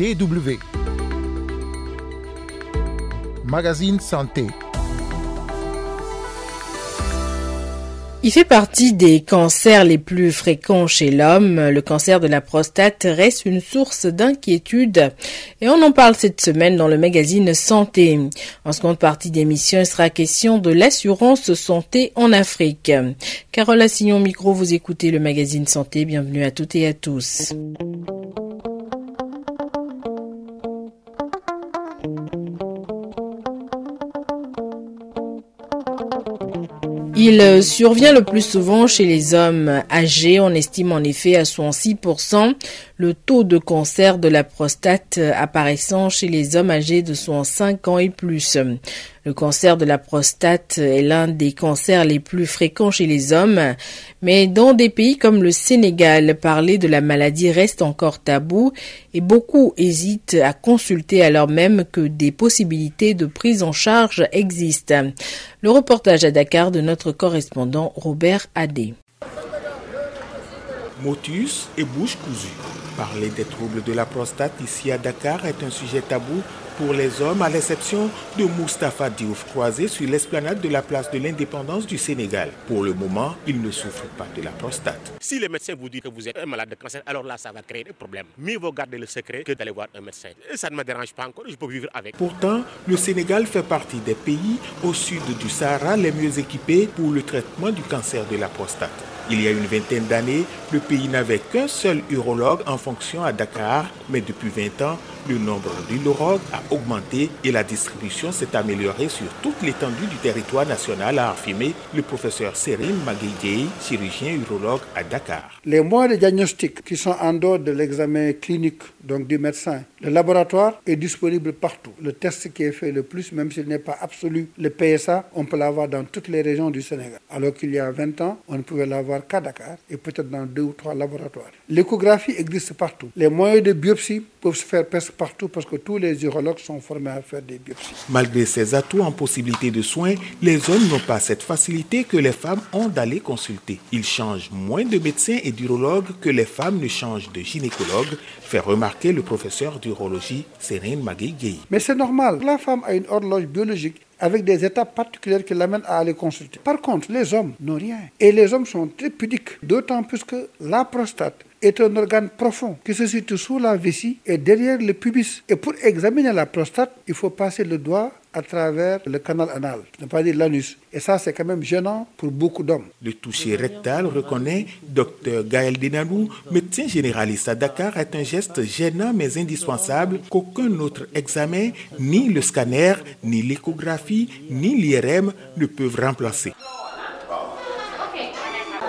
DW. Magazine Santé. Il fait partie des cancers les plus fréquents chez l'homme. Le cancer de la prostate reste une source d'inquiétude et on en parle cette semaine dans le magazine Santé. En seconde partie d'émission, il sera question de l'assurance santé en Afrique. Carole Assignon Micro, vous écoutez le magazine Santé. Bienvenue à toutes et à tous. Il survient le plus souvent chez les hommes âgés. On estime en effet à 66% le taux de cancer de la prostate apparaissant chez les hommes âgés de 65 ans et plus. Le cancer de la prostate est l'un des cancers les plus fréquents chez les hommes, mais dans des pays comme le Sénégal, parler de la maladie reste encore tabou et beaucoup hésitent à consulter alors même que des possibilités de prise en charge existent. Le reportage à Dakar de notre correspondant Robert Adé. Motus et bouche cousue. Parler des troubles de la prostate ici à Dakar est un sujet tabou pour les hommes, à l'exception de Mustapha Diouf, croisé sur l'esplanade de la place de l'indépendance du Sénégal. Pour le moment, il ne souffre pas de la prostate. Si les médecins vous disent que vous êtes un malade de cancer, alors là, ça va créer des problèmes. Mieux vaut garder le secret que d'aller voir un médecin. Et ça ne me dérange pas encore, je peux vivre avec. Pourtant, le Sénégal fait partie des pays au sud du Sahara les mieux équipés pour le traitement du cancer de la prostate. Il y a une vingtaine d'années, le pays n'avait qu'un seul urologue en fonction à Dakar, mais depuis 20 ans, le nombre d'urologues a augmenté et la distribution s'est améliorée sur toute l'étendue du territoire national, a affirmé le professeur Serine Magueye, chirurgien urologue à Dakar. Les moyens de diagnostic qui sont en dehors de l'examen clinique donc du médecin, le laboratoire est disponible partout. Le test qui est fait le plus, même s'il n'est pas absolu, le PSA, on peut l'avoir dans toutes les régions du Sénégal. Alors qu'il y a 20 ans, on ne pouvait l'avoir qu'à Dakar et peut-être dans deux ou trois laboratoires. L'échographie existe partout. Les moyens de biopsie peuvent se faire presque partout parce que tous les urologues sont formés à faire des biopsies. Malgré ces atouts en possibilité de soins, les hommes n'ont pas cette facilité que les femmes ont d'aller consulter. Ils changent moins de médecins et d'urologues que les femmes ne changent de gynécologues, fait remarquer le professeur d'urologie Serine Magui Mais c'est normal. La femme a une horloge biologique avec des étapes particulières qui l'amènent à aller consulter. Par contre, les hommes n'ont rien. Et les hommes sont très pudiques, d'autant plus que la prostate est un organe profond qui se situe sous la vessie et derrière le pubis. Et pour examiner la prostate, il faut passer le doigt à travers le canal anal, ne pas dire l'anus. Et ça, c'est quand même gênant pour beaucoup d'hommes. Le toucher rectal, reconnaît Dr Gaël Denanou, médecin généraliste à Dakar, est un geste gênant mais indispensable qu'aucun autre examen, ni le scanner, ni l'échographie, ni l'IRM ne peuvent remplacer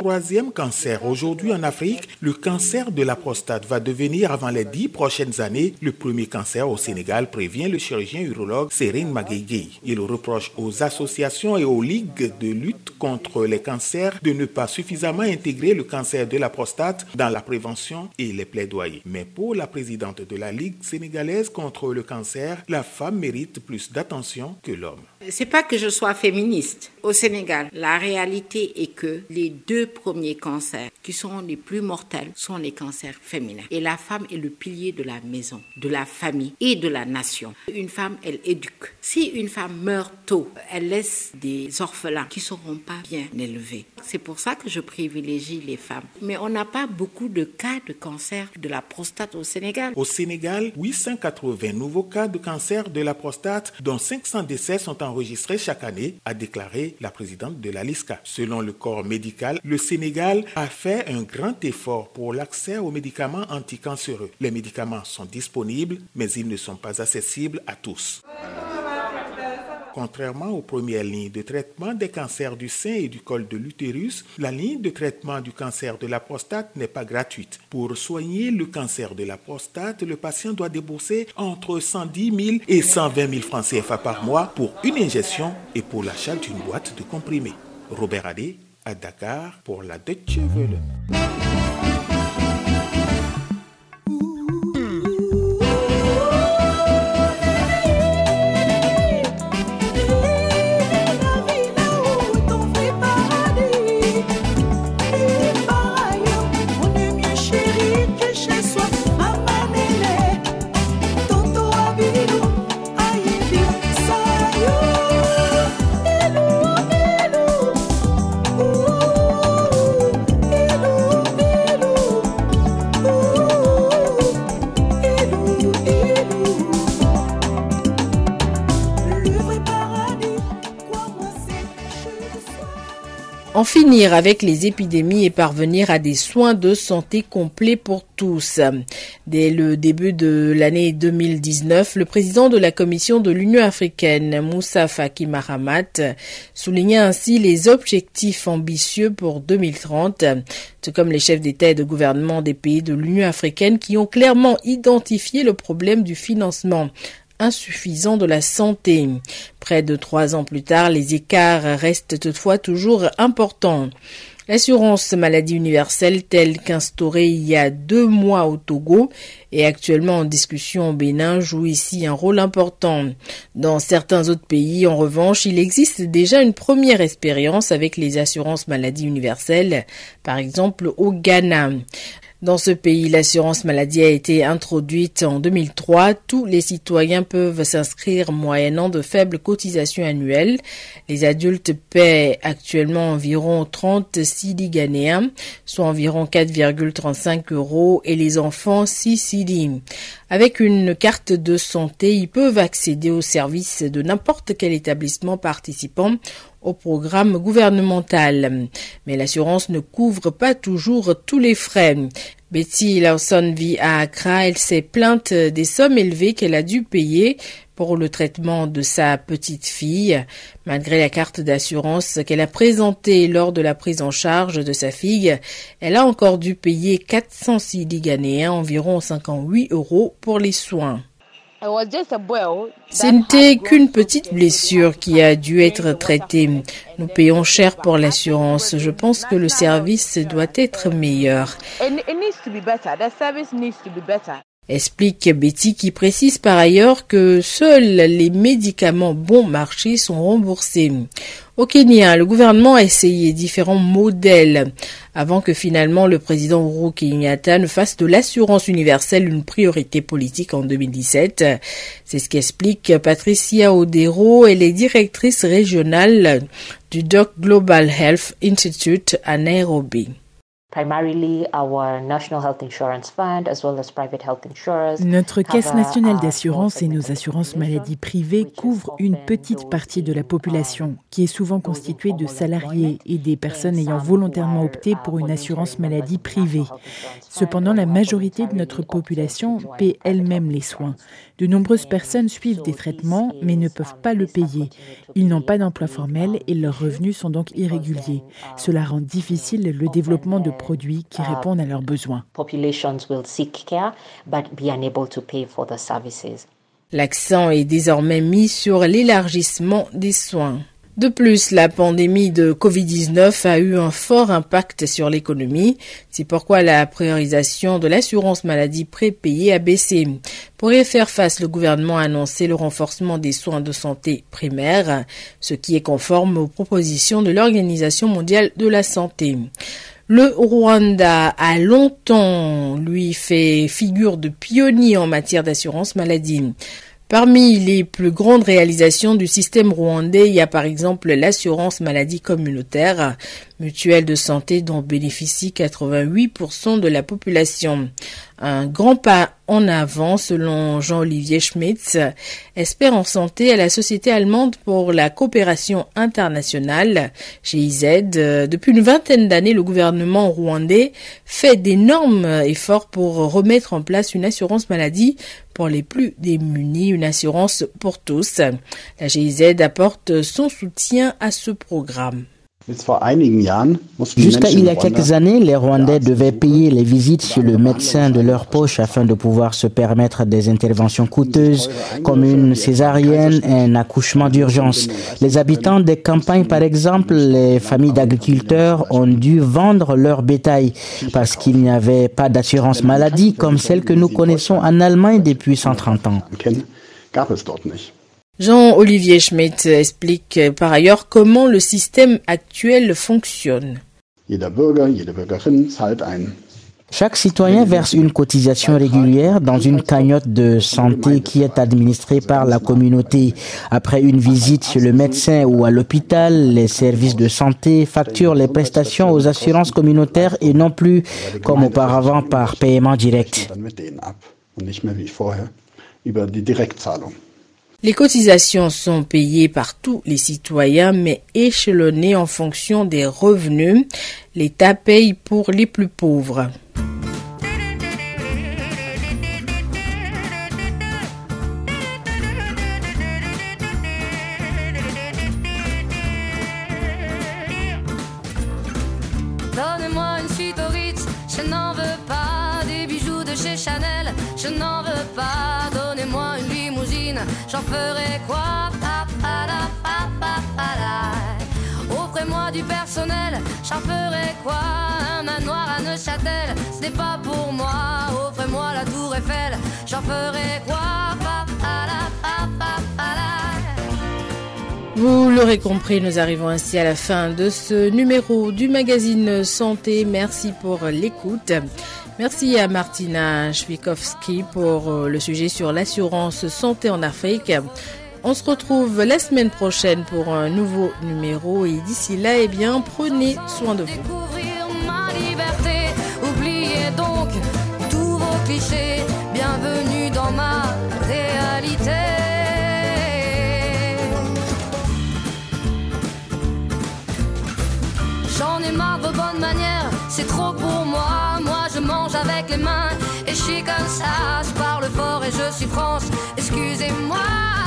troisième cancer. Aujourd'hui en Afrique, le cancer de la prostate va devenir avant les dix prochaines années le premier cancer au Sénégal, prévient le chirurgien urologue Serine Maguigui. Il reproche aux associations et aux ligues de lutte contre les cancers de ne pas suffisamment intégrer le cancer de la prostate dans la prévention et les plaidoyers. Mais pour la présidente de la Ligue sénégalaise contre le cancer, la femme mérite plus d'attention que l'homme. C'est pas que je sois féministe. Au Sénégal, la réalité est que les deux premiers cancers qui sont les plus mortels sont les cancers féminins. Et la femme est le pilier de la maison, de la famille et de la nation. Une femme, elle éduque. Si une femme meurt tôt, elle laisse des orphelins qui seront pas bien élevés. C'est pour ça que je privilégie les femmes. Mais on n'a pas beaucoup de cas de cancer de la prostate au Sénégal. Au Sénégal, 880 nouveaux cas de cancer de la prostate, dont 500 décès sont enregistrés chaque année, a déclaré la présidente de la LISCA. Selon le corps médical, le Sénégal a fait un grand effort pour l'accès aux médicaments anticancéreux. Les médicaments sont disponibles, mais ils ne sont pas accessibles à tous. Contrairement aux premières lignes de traitement des cancers du sein et du col de l'utérus, la ligne de traitement du cancer de la prostate n'est pas gratuite. Pour soigner le cancer de la prostate, le patient doit débourser entre 110 000 et 120 000 francs CFA par mois pour une ingestion et pour l'achat d'une boîte de comprimés. Robert Adé, à Dakar, pour la Deutsche Welle. Finir avec les épidémies et parvenir à des soins de santé complets pour tous. Dès le début de l'année 2019, le président de la Commission de l'Union africaine, Moussa Faki Mahamat, soulignait ainsi les objectifs ambitieux pour 2030, tout comme les chefs d'État et de gouvernement des pays de l'Union africaine qui ont clairement identifié le problème du financement insuffisant de la santé. Près de trois ans plus tard, les écarts restent toutefois toujours importants. L'assurance maladie universelle telle qu'instaurée il y a deux mois au Togo et actuellement en discussion au Bénin joue ici un rôle important. Dans certains autres pays, en revanche, il existe déjà une première expérience avec les assurances maladie universelles, par exemple au Ghana. Dans ce pays, l'assurance maladie a été introduite en 2003. Tous les citoyens peuvent s'inscrire moyennant de faibles cotisations annuelles. Les adultes paient actuellement environ 36 ghanéens, soit environ 4,35 euros, et les enfants 6 cedi. Avec une carte de santé, ils peuvent accéder aux services de n'importe quel établissement participant au programme gouvernemental. Mais l'assurance ne couvre pas toujours tous les frais. Betty Lawson vit à Accra. Elle s'est plainte des sommes élevées qu'elle a dû payer pour le traitement de sa petite fille. Malgré la carte d'assurance qu'elle a présentée lors de la prise en charge de sa fille, elle a encore dû payer 406 ghanéens, environ 58 euros pour les soins. Ce n'était qu'une petite blessure qui a dû être traitée. Nous payons cher pour l'assurance. Je pense que le service doit être meilleur. Explique Betty qui précise par ailleurs que seuls les médicaments bon marché sont remboursés. Au Kenya, le gouvernement a essayé différents modèles avant que finalement le président Uhuru Kenyatta ne fasse de l'assurance universelle une priorité politique en 2017. C'est ce qu'explique Patricia Odero. Elle est directrice régionale du Doc Global Health Institute à Nairobi. Notre caisse nationale d'assurance et nos assurances maladies privées couvrent une petite partie de la population, qui est souvent constituée de salariés et des personnes ayant volontairement opté pour une assurance maladie privée. Cependant, la majorité de notre population paie elle-même les soins. De nombreuses personnes suivent des traitements mais ne peuvent pas le payer. Ils n'ont pas d'emploi formel et leurs revenus sont donc irréguliers. Cela rend difficile le développement de produits qui répondent à leurs besoins. L'accent est désormais mis sur l'élargissement des soins. De plus, la pandémie de Covid-19 a eu un fort impact sur l'économie. C'est pourquoi la priorisation de l'assurance maladie prépayée a baissé. Pour y faire face, le gouvernement a annoncé le renforcement des soins de santé primaires, ce qui est conforme aux propositions de l'Organisation mondiale de la santé. Le Rwanda a longtemps, lui, fait figure de pionnier en matière d'assurance maladie. Parmi les plus grandes réalisations du système rwandais, il y a par exemple l'assurance maladie communautaire, mutuelle de santé dont bénéficie 88% de la population. Un grand pas en avant selon Jean-Olivier Schmitz, expert en santé à la Société allemande pour la coopération internationale, GIZ. Depuis une vingtaine d'années, le gouvernement rwandais fait d'énormes efforts pour remettre en place une assurance maladie les plus démunis, une assurance pour tous. La GIZ apporte son soutien à ce programme. Jusqu'à il y a quelques années, les Rwandais devaient payer les visites chez le médecin de leur poche afin de pouvoir se permettre des interventions coûteuses comme une césarienne et un accouchement d'urgence. Les habitants des campagnes, par exemple, les familles d'agriculteurs ont dû vendre leur bétail parce qu'il n'y avait pas d'assurance maladie comme celle que nous connaissons en Allemagne depuis 130 ans. Jean-Olivier Schmidt explique par ailleurs comment le système actuel fonctionne. Chaque citoyen verse une cotisation régulière dans une cagnotte de santé qui est administrée par la communauté. Après une visite chez le médecin ou à l'hôpital, les services de santé facturent les prestations aux assurances communautaires et non plus comme auparavant par paiement direct. Les cotisations sont payées par tous les citoyens, mais échelonnées en fonction des revenus. L'État paye pour les plus pauvres. Donnez-moi une suite au Ritz, je n'en veux pas des bijoux de chez Chanel, je n'en veux pas. J'en ferai quoi? Offrez-moi du personnel, j'en ferai quoi? Un manoir à Neuchâtel, ce n'est pas pour moi. Offrez-moi la tour Eiffel, j'en ferai quoi? Vous l'aurez compris, nous arrivons ainsi à la fin de ce numéro du magazine Santé. Merci pour l'écoute. Merci à Martina Schwikowski pour euh, le sujet sur l'assurance santé en Afrique. On se retrouve la semaine prochaine pour un nouveau numéro et d'ici là, eh bien, prenez soin de vous. Découvrir ma liberté, oubliez donc tous vos clichés. Bienvenue dans ma réalité. J'en ai marre de bonnes manières, c'est trop pour moi. Avec les mains et je suis comme ça. Je parle fort et je suis France, excusez-moi.